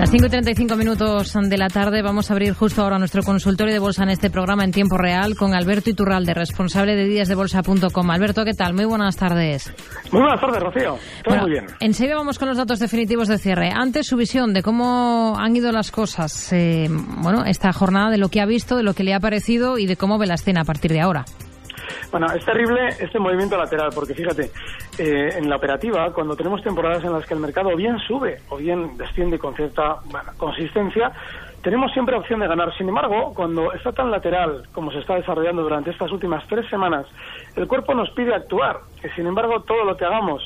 Las 5 y 35 minutos de la tarde vamos a abrir justo ahora nuestro consultorio de bolsa en este programa en tiempo real con Alberto Iturralde, responsable de díasdebolsa.com. Alberto, ¿qué tal? Muy buenas tardes. Muy buenas tardes, Rocío. Todo muy bien. Enseguida vamos con los datos definitivos de cierre. Antes, su visión de cómo han ido las cosas, eh, bueno, esta jornada, de lo que ha visto, de lo que le ha parecido y de cómo ve la escena a partir de ahora. Bueno, es terrible este movimiento lateral, porque fíjate, eh, en la operativa, cuando tenemos temporadas en las que el mercado bien sube o bien desciende con cierta consistencia, tenemos siempre opción de ganar. Sin embargo, cuando está tan lateral como se está desarrollando durante estas últimas tres semanas, el cuerpo nos pide actuar. Y sin embargo, todo lo que hagamos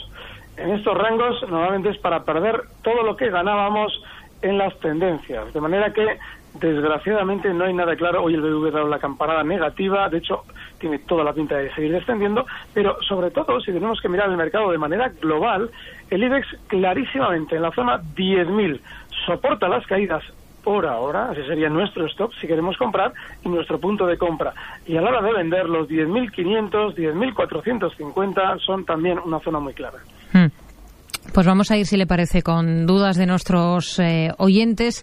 en estos rangos normalmente es para perder todo lo que ganábamos en las tendencias. De manera que, desgraciadamente, no hay nada claro. Hoy el BBV ha dado la campanada negativa. De hecho, tiene toda la pinta de seguir descendiendo. Pero, sobre todo, si tenemos que mirar el mercado de manera global, el IBEX clarísimamente en la zona 10.000 soporta las caídas por ahora, ese sería nuestro stop si queremos comprar y nuestro punto de compra. Y a la hora de vender, los 10.500, 10.450 son también una zona muy clara. Hmm. Pues vamos a ir, si le parece, con dudas de nuestros eh, oyentes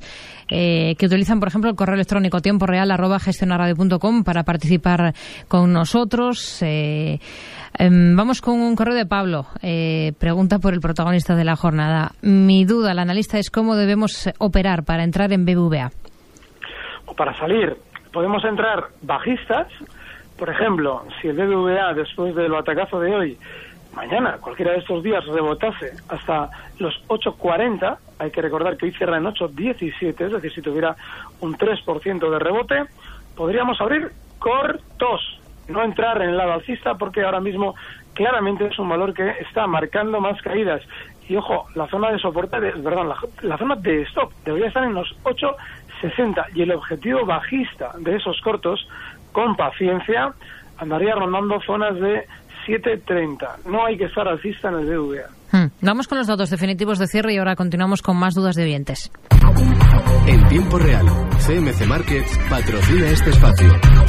eh, que utilizan, por ejemplo, el correo electrónico tiempo real arroba gestionaradio.com para participar con nosotros. Eh, em, vamos con un correo de Pablo. pregunta por el protagonista de la jornada. Mi duda, el analista, es cómo debemos operar para entrar en BBVA. O para salir. Podemos entrar bajistas. Por ejemplo, si el BBVA, después del atacazo de hoy, mañana, cualquiera de estos días, rebotase hasta los 8.40, hay que recordar que hoy cierra en 8.17, es decir, si tuviera un 3% de rebote, podríamos abrir cortos, no entrar en el lado alcista porque ahora mismo claramente es un valor que está marcando más caídas. Y ojo, la zona de soporte, de, perdón, la, zona de stop debería estar en los 8.60 y el objetivo bajista de esos cortos, con paciencia, andaría rondando zonas de 7.30. No hay que estar alcista en el BVA. Hmm. Vamos con los datos definitivos de cierre y ahora continuamos con más dudas de oyentes. En tiempo real, CMC Markets patrocina este espacio.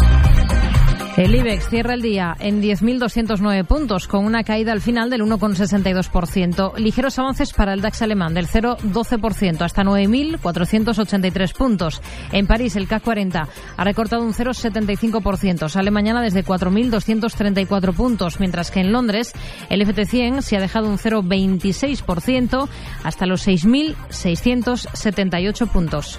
El IBEX cierra el día en 10.209 puntos, con una caída al final del 1,62%. Ligeros avances para el DAX alemán del 0,12% hasta 9.483 puntos. En París, el CAC 40 ha recortado un 0,75%. Sale mañana desde 4.234 puntos, mientras que en Londres el FT100 se ha dejado un 0,26% hasta los 6.678 puntos.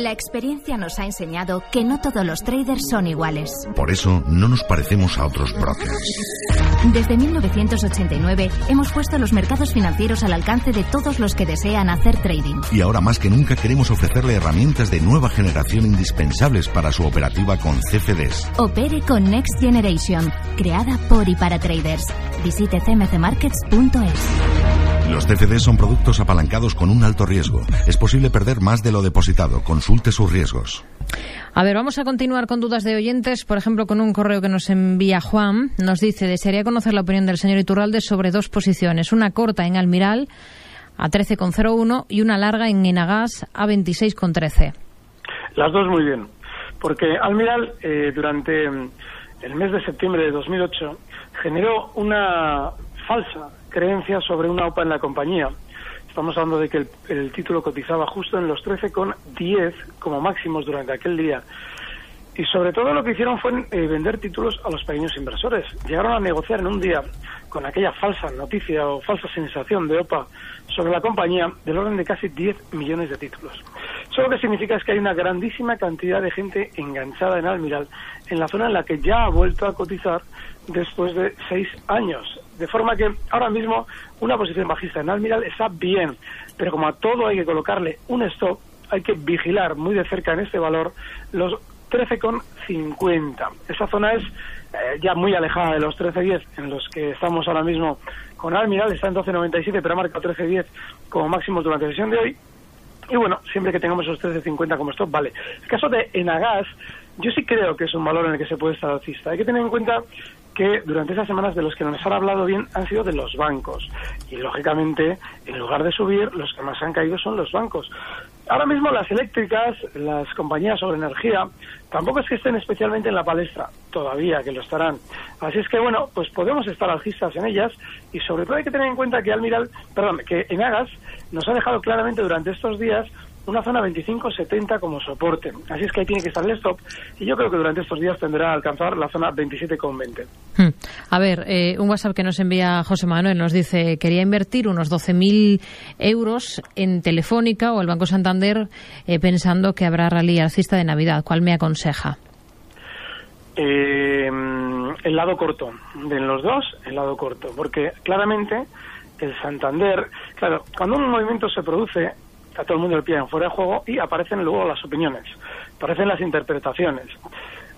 La experiencia nos ha enseñado que no todos los traders son iguales. Por eso no nos parecemos a otros brokers. Desde 1989 hemos puesto los mercados financieros al alcance de todos los que desean hacer trading. Y ahora más que nunca queremos ofrecerle herramientas de nueva generación indispensables para su operativa con CFDs. Opere con Next Generation, creada por y para traders. Visite cmcmarkets.es. Los CFDs son productos apalancados con un alto riesgo. Es posible perder más de lo depositado. Consulte sus riesgos. A ver, vamos a continuar con dudas de oyentes, por ejemplo, con un correo que nos envía Juan. Nos dice, desearía conocer la opinión del señor Iturralde sobre dos posiciones, una corta en Almiral a 13,01 y una larga en Enagas a 26,13. Las dos muy bien, porque Almiral eh, durante el mes de septiembre de 2008 generó una falsa creencia sobre una OPA en la compañía Estamos hablando de que el, título cotizaba justo en los 13,10 como máximos durante aquel día. Y sobre todo lo que hicieron fue eh, vender títulos a los pequeños inversores. Llegaron a negociar en un día con aquella falsa noticia o falsa sensación de OPA sobre la compañía del orden de casi 10 millones de títulos. Eso lo que significa es que hay una grandísima cantidad de gente enganchada en Almiral en la zona en la que ya ha vuelto a cotizar después de seis años. De forma que ahora mismo una posición bajista en Almiral está bien, pero como a todo hay que colocarle un stop, hay que vigilar muy de cerca en este valor los 13,50. Esa zona es eh, ya muy alejada de los 13,10 en los que estamos ahora mismo con Almiral, está en 12,97, pero ha marcado 13,10 como máximo durante la sesión de hoy. Y bueno, siempre que tengamos esos 13,50 como stop, vale. El caso de Enagas, yo sí creo que es un valor en el que se puede estar alcista. Hay que tener en cuenta que durante esas semanas de los que nos han hablado bien han sido de los bancos. Y lógicamente, en lugar de subir, los que más han caído son los bancos. Ahora mismo las eléctricas, las compañías sobre energía, tampoco es que estén especialmente en la palestra, todavía que lo estarán. Así es que bueno, pues podemos estar alcistas en ellas y sobre todo hay que tener en cuenta que Almiral, perdón, que en Agas nos ha dejado claramente durante estos días una zona 25-70 como soporte. Así es que ahí tiene que estar el stop y yo creo que durante estos días tendrá a alcanzar la zona 27,20. Hmm. A ver, eh, un WhatsApp que nos envía José Manuel nos dice, quería invertir unos 12.000 euros en Telefónica o el Banco Santander eh, pensando que habrá rally alcista de Navidad. ¿Cuál me aconseja? Eh, el lado corto. De los dos, el lado corto. Porque claramente el Santander, claro, cuando un movimiento se produce, a todo el mundo le piden fuera de juego y aparecen luego las opiniones, aparecen las interpretaciones.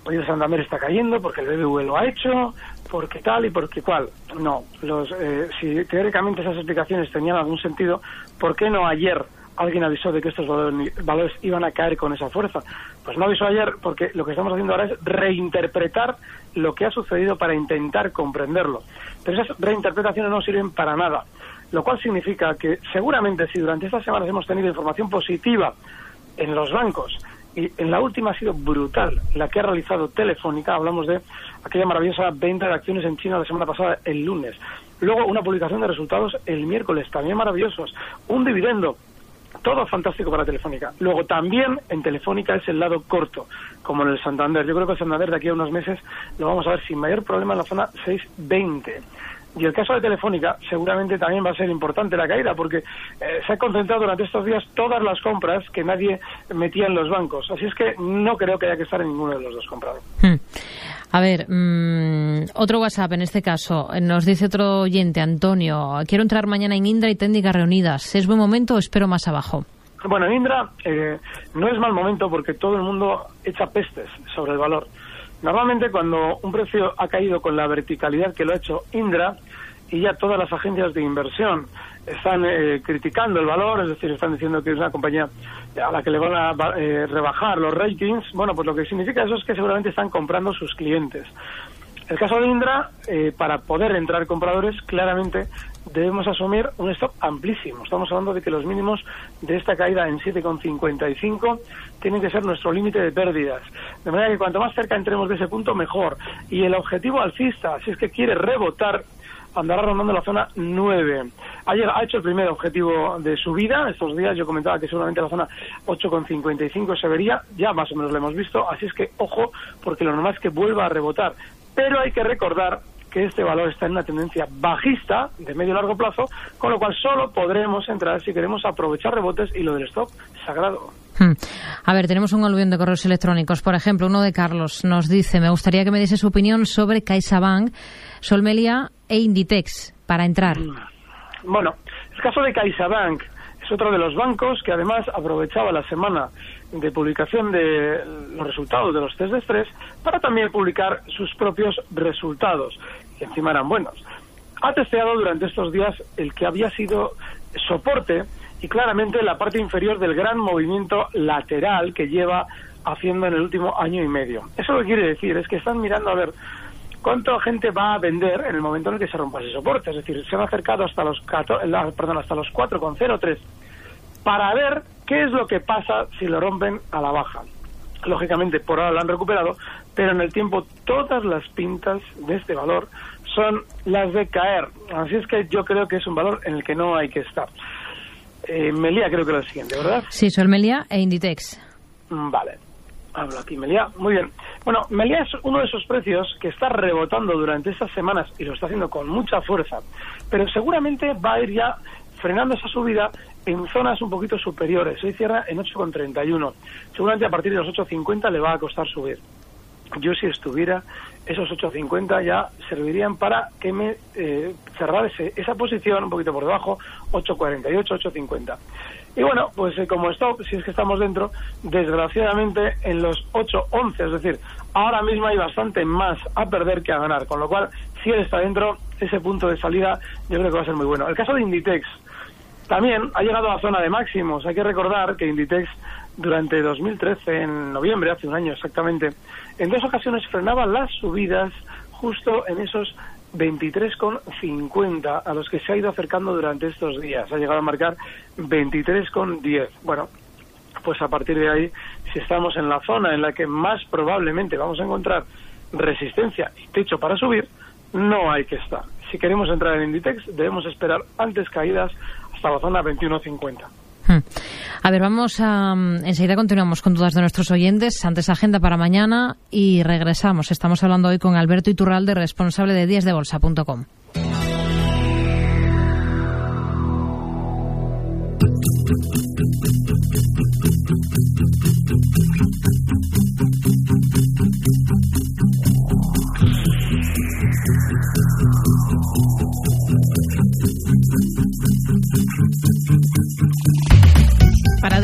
Oye, Santander está cayendo porque el BBV lo ha hecho, porque tal y porque cual. No, los, eh, si teóricamente esas explicaciones tenían algún sentido, ¿por qué no ayer alguien avisó de que estos valores, iban a caer con esa fuerza? Pues no avisó ayer porque lo que estamos haciendo ahora es reinterpretar lo que ha sucedido para intentar comprenderlo. Pero esas reinterpretaciones no sirven para nada lo cual significa que seguramente si durante estas semanas hemos tenido información positiva en los bancos y en la última ha sido brutal la que ha realizado Telefónica, hablamos de aquella maravillosa venta de acciones en China la semana pasada el lunes, luego una publicación de resultados el miércoles, también maravillosos, un dividendo todo fantástico para Telefónica. Luego también en Telefónica es el lado corto, como en el Santander. Yo creo que el Santander de aquí a unos meses lo vamos a ver sin mayor problema en la zona 620. Y el caso de Telefónica seguramente también va a ser importante la caída porque eh, se ha concentrado durante estos días todas las compras que nadie metía en los bancos. Así es que no creo que haya que estar en ninguno de los dos comprados. Hmm. A ver, mm, otro WhatsApp en este caso. Nos dice otro oyente, Antonio. Quiero entrar mañana en Indra y Técnica reunidas. ¿Es buen momento o espero más abajo? Bueno, en Indra eh, no es mal momento porque todo el mundo echa pestes sobre el valor. Normalmente cuando un precio ha caído con la verticalidad que lo ha hecho Indra y ya todas las agencias de inversión están eh, criticando el valor, es decir, están diciendo que es una compañía a la que le van a eh, rebajar los ratings, bueno, pues lo que significa eso es que seguramente están comprando sus clientes. El caso de Indra, eh, para poder entrar compradores, claramente debemos asumir un stop amplísimo. Estamos hablando de que los mínimos de esta caída en 7,55 tienen que ser nuestro límite de pérdidas. De manera que cuanto más cerca entremos de ese punto, mejor. Y el objetivo alcista, si es que quiere rebotar, andará rondando la zona 9. Ayer ha hecho el primer objetivo de subida. Estos días yo comentaba que seguramente la zona 8,55 se vería. Ya más o menos lo hemos visto. Así es que ojo, porque lo normal es que vuelva a rebotar. Pero hay que recordar que este valor está en una tendencia bajista de medio y largo plazo, con lo cual solo podremos entrar si queremos aprovechar rebotes y lo del stock sagrado. Hmm. A ver, tenemos un aluvión de correos electrónicos. Por ejemplo, uno de Carlos nos dice, me gustaría que me diese su opinión sobre CaixaBank, Solmelia e Inditex para entrar. Bueno, el caso de CaixaBank es otro de los bancos que además aprovechaba la semana de publicación de los resultados de los test de estrés para también publicar sus propios resultados, que encima eran buenos. Ha testeado durante estos días el que había sido soporte y claramente la parte inferior del gran movimiento lateral que lleva haciendo en el último año y medio. Eso lo que quiere decir es que están mirando a ver cuánta gente va a vender en el momento en el que se rompa ese soporte. Es decir, se han acercado hasta los, perdón, hasta los 4,03 para ver qué es lo que pasa si lo rompen a la baja. Lógicamente, por ahora lo han recuperado, pero en el tiempo todas las pintas de este valor son las de caer. Así es que yo creo que es un valor en el que no hay que estar. Eh, Melia creo que era el siguiente, ¿verdad? Sí, soy Melia e Inditex. Mm, vale. Hablo aquí, Melia. Muy bien. Bueno, Melia es uno de esos precios que está rebotando durante estas semanas y lo está haciendo con mucha fuerza, pero seguramente va a ir ya frenando esa subida en zonas un poquito superiores. Hoy cierra en 8,31. Seguramente a partir de los 8,50 le va a costar subir. Yo si estuviera, esos 8,50 ya servirían para que me eh, esa posición un poquito por debajo, 8,48, 8,50. Y bueno, pues eh, como stop, si es que estamos dentro, desgraciadamente en los 8-11, es decir, ahora mismo hay bastante más a perder que a ganar, con lo cual, si él está dentro, ese punto de salida yo creo que va a ser muy bueno. El caso de Inditex también ha llegado a la zona de máximos. Hay que recordar que Inditex durante 2013, en noviembre, hace un año exactamente, en dos ocasiones frenaba las subidas justo en esos 23,50 a los que se ha ido acercando durante estos días. Ha llegado a marcar 23,10. Bueno, pues a partir de ahí, si estamos en la zona en la que más probablemente vamos a encontrar resistencia y techo para subir, no hay que estar. Si queremos entrar en Inditex, debemos esperar antes caídas hasta la zona 21,50. Hmm. A ver, vamos a. Mm, enseguida continuamos con dudas de nuestros oyentes. Antes, agenda para mañana y regresamos. Estamos hablando hoy con Alberto Iturralde, responsable de díasdebolsa.com.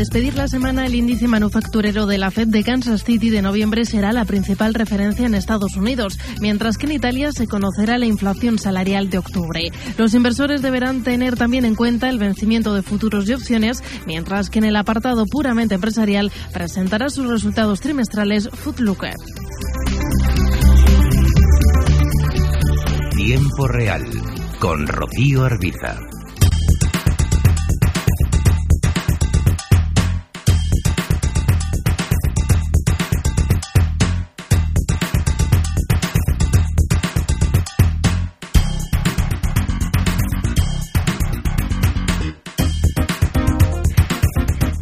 despedir la semana, el índice manufacturero de la Fed de Kansas City de noviembre será la principal referencia en Estados Unidos, mientras que en Italia se conocerá la inflación salarial de octubre. Los inversores deberán tener también en cuenta el vencimiento de futuros y opciones, mientras que en el apartado puramente empresarial presentará sus resultados trimestrales Footlooker. Tiempo real con Rocío Arbiza.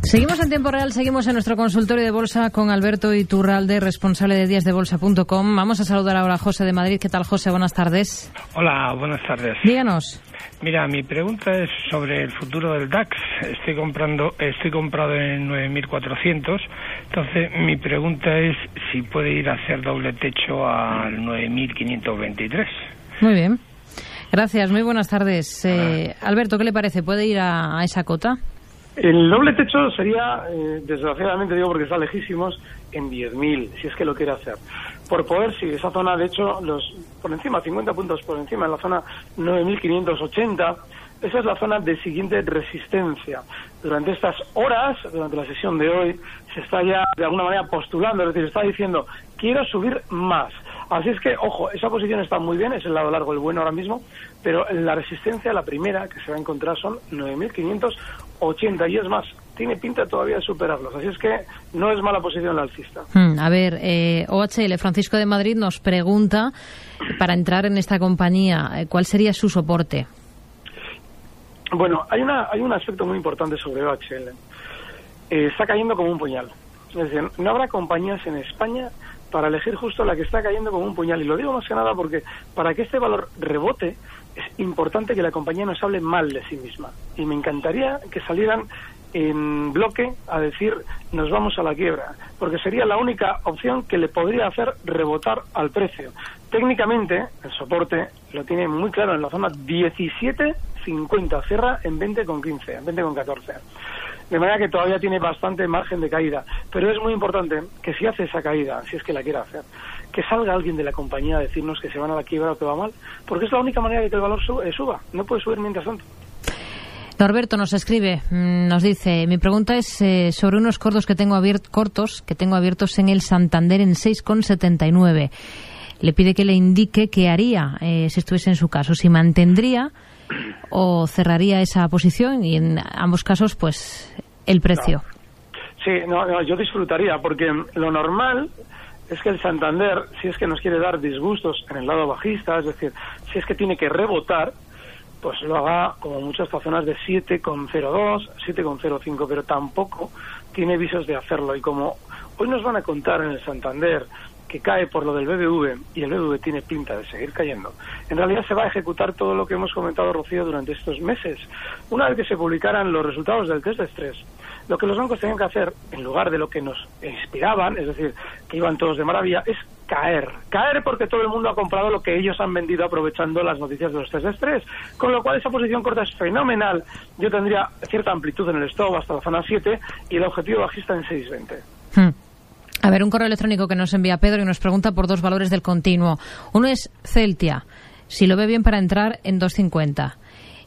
Seguimos en tiempo real, seguimos en nuestro consultorio de bolsa con Alberto Iturralde, responsable de díasdebolsa.com. Vamos a saludar ahora a José de Madrid. ¿Qué tal, José? Buenas tardes. Hola, buenas tardes. Díganos. Mira, mi pregunta es sobre el futuro del DAX. Estoy comprando, estoy comprado en 9.400. Entonces, mi pregunta es si puede ir a hacer doble techo al 9.523. Muy bien. Gracias, muy buenas tardes. Eh, Alberto, ¿qué le parece? ¿Puede ir a esa cota? El doble techo sería, eh, desgraciadamente digo porque está lejísimos, en 10.000, si es que lo quiere hacer. Por poder, si esa zona, de hecho, los por encima, 50 puntos por encima, en la zona 9.580, esa es la zona de siguiente resistencia. Durante estas horas, durante la sesión de hoy, se está ya de alguna manera postulando, es decir, se está diciendo, quiero subir más. Así es que, ojo, esa posición está muy bien, es el lado largo el bueno ahora mismo, pero la resistencia, la primera que se va a encontrar son 9.580 y es más, tiene pinta todavía de superarlos. Así es que no es mala posición la alcista. Hmm, a ver, eh, OHL Francisco de Madrid nos pregunta, para entrar en esta compañía, eh, ¿cuál sería su soporte? Bueno, hay, una, hay un aspecto muy importante sobre OHL. Eh, está cayendo como un puñal. Es decir, no habrá compañías en España para elegir justo la que está cayendo como un puñal. Y lo digo más que nada porque para que este valor rebote es importante que la compañía nos hable mal de sí misma. Y me encantaría que salieran en bloque a decir nos vamos a la quiebra, porque sería la única opción que le podría hacer rebotar al precio. Técnicamente, el soporte lo tiene muy claro en la zona 17.50, cierra en 20,15, en 20,14. De manera que todavía tiene bastante margen de caída. Pero es muy importante que si hace esa caída, si es que la quiere hacer, que salga alguien de la compañía a decirnos que se van a la quiebra o que va mal, porque es la única manera de que el valor eh, suba. No puede subir mientras tanto. Norberto nos escribe, mm, nos dice, mi pregunta es eh, sobre unos cortos que tengo cortos que tengo abiertos en el Santander en 6,79. Le pide que le indique qué haría eh, si estuviese en su caso, si mantendría o cerraría esa posición y en ambos casos, pues, el precio. Sí, no, yo disfrutaría porque lo normal es que el Santander, si es que nos quiere dar disgustos en el lado bajista, es decir, si es que tiene que rebotar, pues lo haga como muchas zonas de 7,02, 7,05, pero tampoco tiene visos de hacerlo. Y como hoy nos van a contar en el Santander que cae por lo del BBV y el BBV tiene pinta de seguir cayendo, en realidad se va a ejecutar todo lo que hemos comentado, Rocío, durante estos meses. Una vez que se publicaran los resultados del test de estrés, lo que los bancos tenían que hacer, en lugar de lo que nos inspiraban, es decir, que iban todos de maravilla, es caer. Caer porque todo el mundo ha comprado lo que ellos han vendido aprovechando las noticias de los test de estrés. Con lo cual esa posición corta es fenomenal. Yo tendría cierta amplitud en el stop hasta la zona 7 y el objetivo bajista en 6.20. Hmm. A ver, un correo electrónico que nos envía Pedro y nos pregunta por dos valores del continuo. Uno es Celtia, si lo ve bien para entrar en 2.50.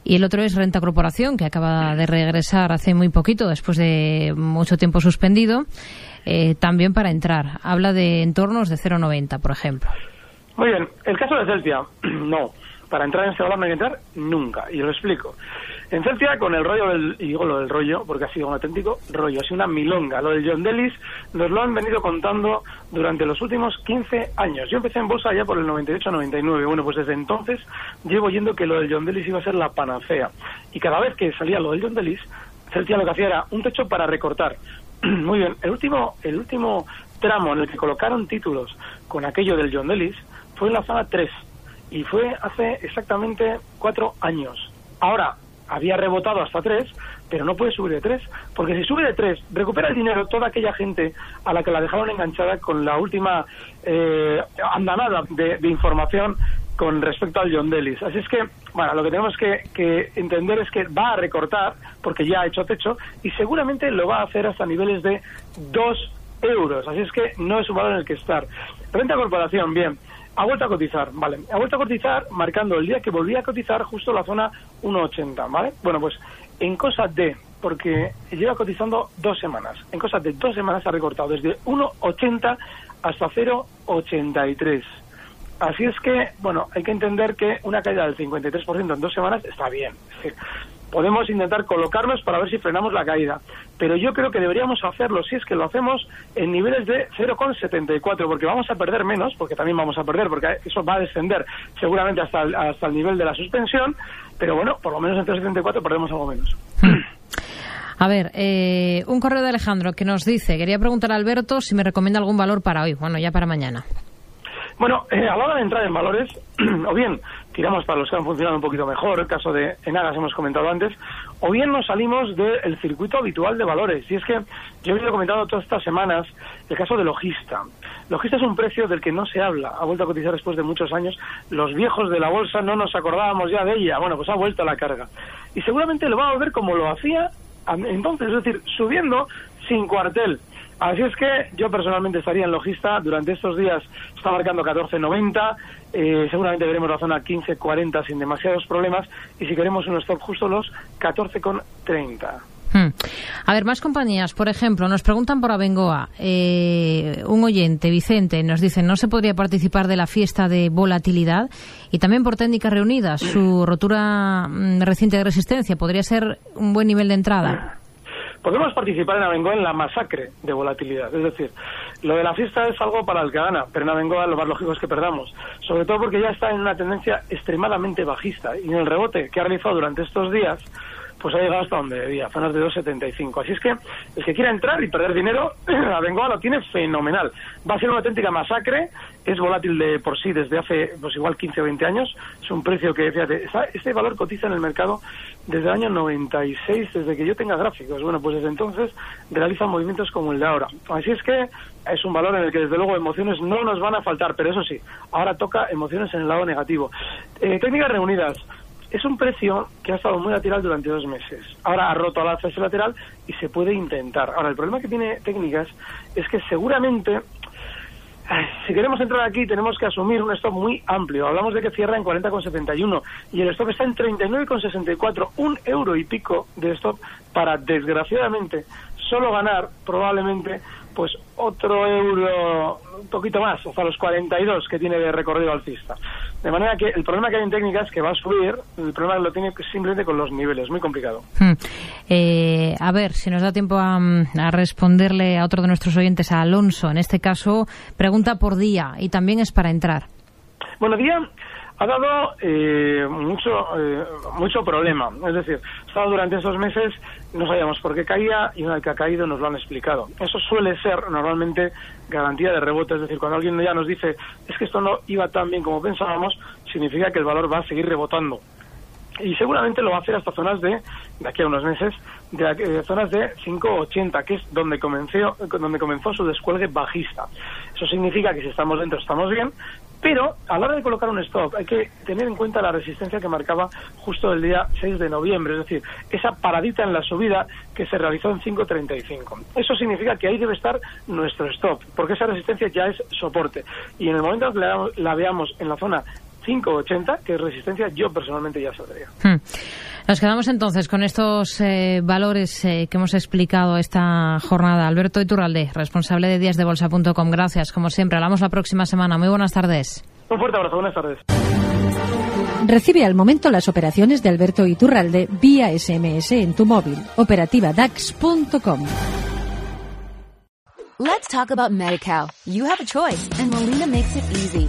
Y el otro es Renta Corporación, que acaba de regresar hace muy poquito, después de mucho tiempo suspendido, eh, también para entrar. Habla de entornos de 0,90, por ejemplo. Muy bien, el caso de Celtia, no. Para entrar en este valor no entrar nunca, y lo explico. En Celtia, con el rollo del, y digo lo del rollo, porque ha sido un auténtico rollo, ha sido una milonga. Lo del John Delis nos lo han venido contando durante los últimos 15 años. Yo empecé en bolsa ya por el 98-99. Bueno, pues desde entonces llevo oyendo que lo del John Delis iba a ser la panacea. Y cada vez que salía lo del John Delis, Celtia lo que hacía era un techo para recortar. Muy bien, el último, el último tramo en el que colocaron títulos con aquello del John Delis fue en la zona 3 y fue hace exactamente cuatro años. Ahora, había rebotado hasta tres, pero no puede subir de tres, porque si sube de tres, recupera el dinero toda aquella gente a la que la dejaron enganchada con la última eh, andanada de, información con respecto al John Delis. Así es que, bueno, lo que tenemos que, que, entender es que va a recortar, porque ya ha hecho techo, y seguramente lo va a hacer hasta niveles de dos euros. Así es que no es un valor en el que estar. Renta corporación, bien. Ha vuelto a cotizar, vale. Ha vuelto a cotizar marcando el día que volvía a cotizar justo la zona 1,80, ¿vale? Bueno, pues en cosas de, porque lleva cotizando dos semanas, en cosas de dos semanas ha recortado desde 1,80 hasta 0,83. Así es que, bueno, hay que entender que una caída del 53% en dos semanas está bien podemos intentar colocarnos para ver si frenamos la caída. Pero yo creo que deberíamos hacerlo, si es que lo hacemos, en niveles de 0,74, porque vamos a perder menos, porque también vamos a perder, porque eso va a descender seguramente hasta el, hasta el nivel de la suspensión, pero bueno, por lo menos en 0,74 perdemos algo menos. A ver, eh, un correo de Alejandro que nos dice, quería preguntar a Alberto si me recomienda algún valor para hoy, bueno, ya para mañana. Bueno, eh, a la hora de entrar en valores, o bien tiramos para los que han funcionado un poquito mejor, el caso de Enagas hemos comentado antes, o bien nos salimos del circuito habitual de valores. Y es que yo he venido comentando todas estas semanas el caso de Logista. Logista es un precio del que no se habla, ha vuelto a cotizar después de muchos años. Los viejos de la bolsa no nos acordábamos ya de ella. Bueno, pues ha vuelto a la carga. Y seguramente lo va a volver como lo hacía entonces, es decir, subiendo sin cuartel. Así es que yo personalmente estaría en logista. Durante estos días está marcando 14.90. Eh, seguramente veremos la zona 15.40 sin demasiados problemas. Y si queremos un stop justo los 14.30. Hmm. A ver, más compañías. Por ejemplo, nos preguntan por Abengoa. Eh, un oyente, Vicente, nos dice, ¿no se podría participar de la fiesta de volatilidad? Y también por técnicas reunidas, su rotura mm, reciente de resistencia, ¿podría ser un buen nivel de entrada? Podemos participar en Abengoa en la masacre de volatilidad. Es decir, lo de la fiesta es algo para el que gana, pero en Abengoa lo más lógico es que perdamos. Sobre todo porque ya está en una tendencia extremadamente bajista y en el rebote que ha realizado durante estos días, pues ha llegado hasta donde debía, zonas de 2,75. Así es que el que quiera entrar y perder dinero, Abengoa lo tiene fenomenal. Va a ser una auténtica masacre, es volátil de por sí desde hace pues igual 15 o 20 años, es un precio que, fíjate, este valor cotiza en el mercado desde el año 96, desde que yo tenga gráficos. Bueno, pues desde entonces realiza movimientos como el de ahora. Así es que es un valor en el que desde luego emociones no nos van a faltar, pero eso sí, ahora toca emociones en el lado negativo. Eh, técnicas reunidas. Es un precio que ha estado muy lateral durante dos meses. Ahora ha roto al alza ese lateral y se puede intentar. Ahora, el problema que tiene técnicas es que seguramente si queremos entrar aquí tenemos que asumir un stop muy amplio. Hablamos de que cierra en 40,71 y el stop está en 39,64, un euro y pico de stop para, desgraciadamente, solo ganar probablemente pues otro euro, un poquito más, hasta los 42 que tiene de recorrido alcista. De manera que el problema que hay en técnica es que va a subir, el problema lo tiene simplemente con los niveles, muy complicado. Hmm. Eh, a ver, si nos da tiempo a, a, responderle a otro de nuestros oyentes, a Alonso, en este caso, pregunta por día y también es para entrar. Bueno, día ha dado eh, mucho eh, mucho problema. Es decir, estado durante esos meses, no sabíamos por qué caía y una vez que ha caído nos lo han explicado. Eso suele ser normalmente garantía de rebote. Es decir, cuando alguien ya nos dice es que esto no iba tan bien como pensábamos, significa que el valor va a seguir rebotando. y seguramente lo va a hacer hasta zonas de, de aquí a unos meses, de, de zonas de 5,80, que es donde comenzó, donde comenzó su descuelgue bajista. Eso significa que si estamos dentro estamos bien, pero a la hora de colocar un stop hay que tener en cuenta la resistencia que marcaba justo el día 6 de noviembre, es decir, esa paradita en la subida que se realizó en 5.35. Eso significa que ahí debe estar nuestro stop, porque esa resistencia ya es soporte. Y en el momento que la, la veamos en la zona 5,80, que es resistencia, yo personalmente ya saldría. Hmm. Nos quedamos entonces con estos eh, valores eh, que hemos explicado esta jornada. Alberto Iturralde, responsable de díasdebolsa.com. Gracias, como siempre. Hablamos la próxima semana. Muy buenas tardes. Un fuerte abrazo. Buenas tardes. Recibe al momento las operaciones de Alberto Iturralde vía SMS en tu móvil. Operativa DAX.com. Let's talk about MediCal. You have a choice and Molina makes it easy.